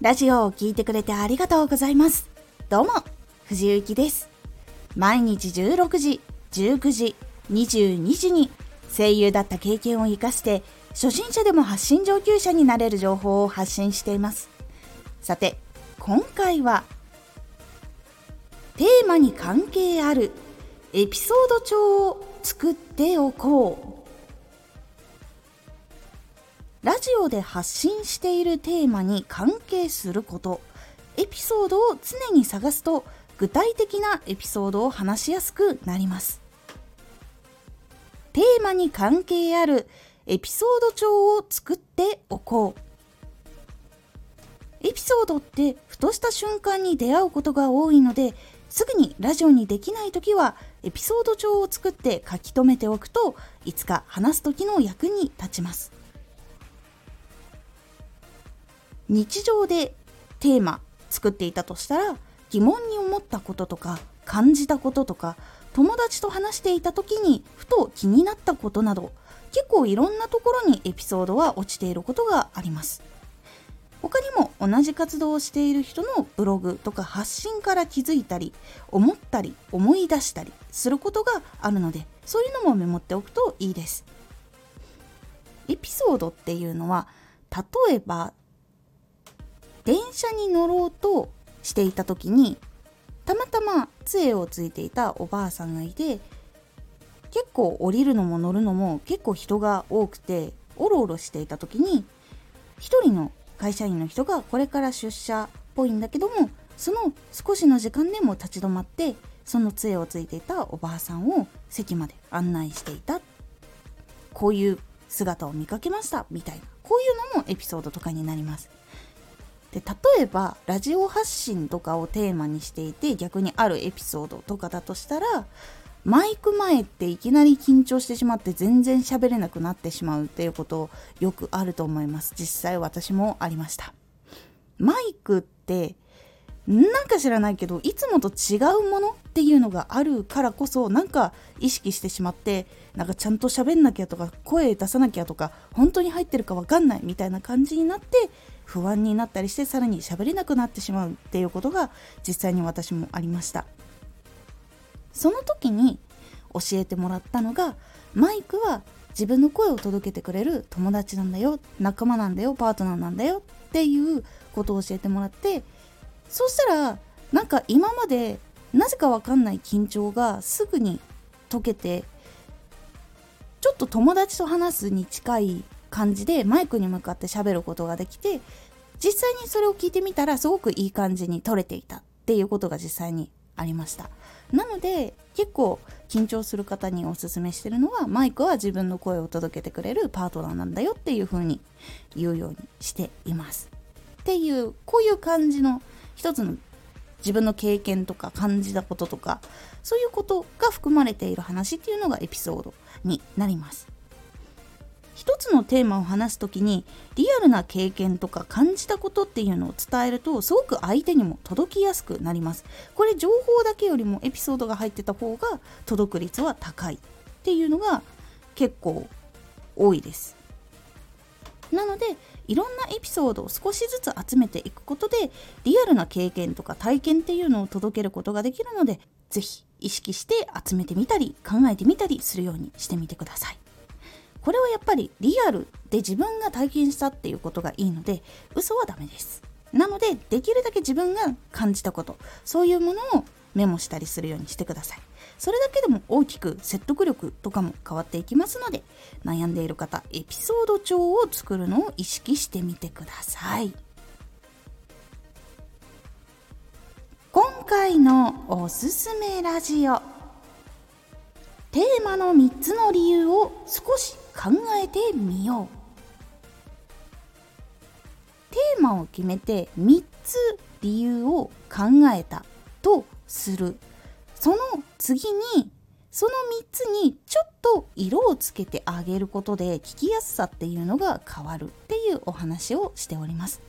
ラジオを聴いてくれてありがとうございます。どうも、藤幸です。毎日16時、19時、22時に声優だった経験を活かして初心者でも発信上級者になれる情報を発信しています。さて、今回はテーマに関係あるエピソード帳を作っておこう。ラジオで発信しているテーマに関係すること。エピソードを常に探すと具体的なエピソードを話しやすくなります。テーマに関係あるエピソード帳を作っておこう。エピソードってふとした瞬間に出会うことが多いのですぐにラジオにできない時はエピソード帳を作って書き留めておくといつか話す時の役に立ちます。日常でテーマ作っていたとしたら疑問に思ったこととか感じたこととか友達と話していた時にふと気になったことなど結構いろんなところにエピソードは落ちていることがあります。他にも同じ活動をしている人のブログとか発信から気づいたり思ったり思い出したりすることがあるのでそういうのもメモっておくといいです。エピソードっていうのは例えば電車に乗ろうとしていた時にたまたま杖をついていたおばあさんがいて結構降りるのも乗るのも結構人が多くておろおろしていた時に一人の会社員の人がこれから出社っぽいんだけどもその少しの時間でも立ち止まってその杖をついていたおばあさんを席まで案内していた。こういう姿を見かけましたみたいな。こういうのもエピソードとかになります。で例えばラジオ発信とかをテーマにしていて逆にあるエピソードとかだとしたらマイク前っていきなり緊張してしまって全然喋れなくなってしまうっていうことよくあると思います。実際私もありました。マイクってなんか知らないけどいつもと違うものっていうのがあるからこそなんか意識してしまってなんかちゃんと喋んなきゃとか声出さなきゃとか本当に入ってるか分かんないみたいな感じになって不安になったりしてさらに喋れなくなってしまうっていうことが実際に私もありました。その時に教えてもらったのがマイクは自分の声を届けてくれる友達なんだよ仲間なんだよパートナーなんだよっていうことを教えてもらってそうしたらなんか今までなぜかわかんない緊張がすぐに解けてちょっと友達と話すに近い感じでマイクに向かって喋ることができて実際にそれを聞いてみたらすごくいい感じに撮れていたっていうことが実際にありました。なので結構緊張する方におすすめしてるのはマイクは自分の声を届けてくれるパートナーなんだよっていう風に言うようにしています。っていうこういう感じの一つの自分の経験とか感じたこととかそういうことが含まれている話っていうのがエピソードになります。一つのテーマを話す時にリアルな経験とか感じたことっていうのを伝えるとすごく相手にも届きやすくなります。これ情報だけよりもエピソードが入ってた方が届く率は高いっていうのが結構多いです。なのでいろんなエピソードを少しずつ集めていくことでリアルな経験とか体験っていうのを届けることができるので是非意識して集めてみたり考えてみたりするようにしてみてください。これはやっぱりリアルで自分が体験したっていうことがいいので嘘はダメですなのでできるだけ自分が感じたことそういうものをメモしたりするようにしてください。それだけでも大きく説得力とかも変わっていきますので悩んでいる方エピソード帳を作るのを意識してみてください。今回のおすすめラジオ。テーマの3つの理由を少し考えてみよう。テーマを決めて3つ理由を考えた。とするその次にその3つにちょっと色をつけてあげることで聞きやすさっていうのが変わるっていうお話をしております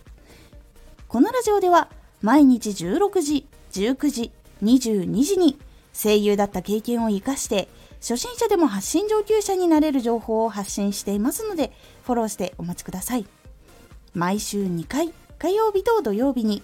このラジオでは毎日16時19時22時に声優だった経験を生かして初心者でも発信上級者になれる情報を発信していますので、フォローしてお待ちください。毎週2回火曜日と土曜日に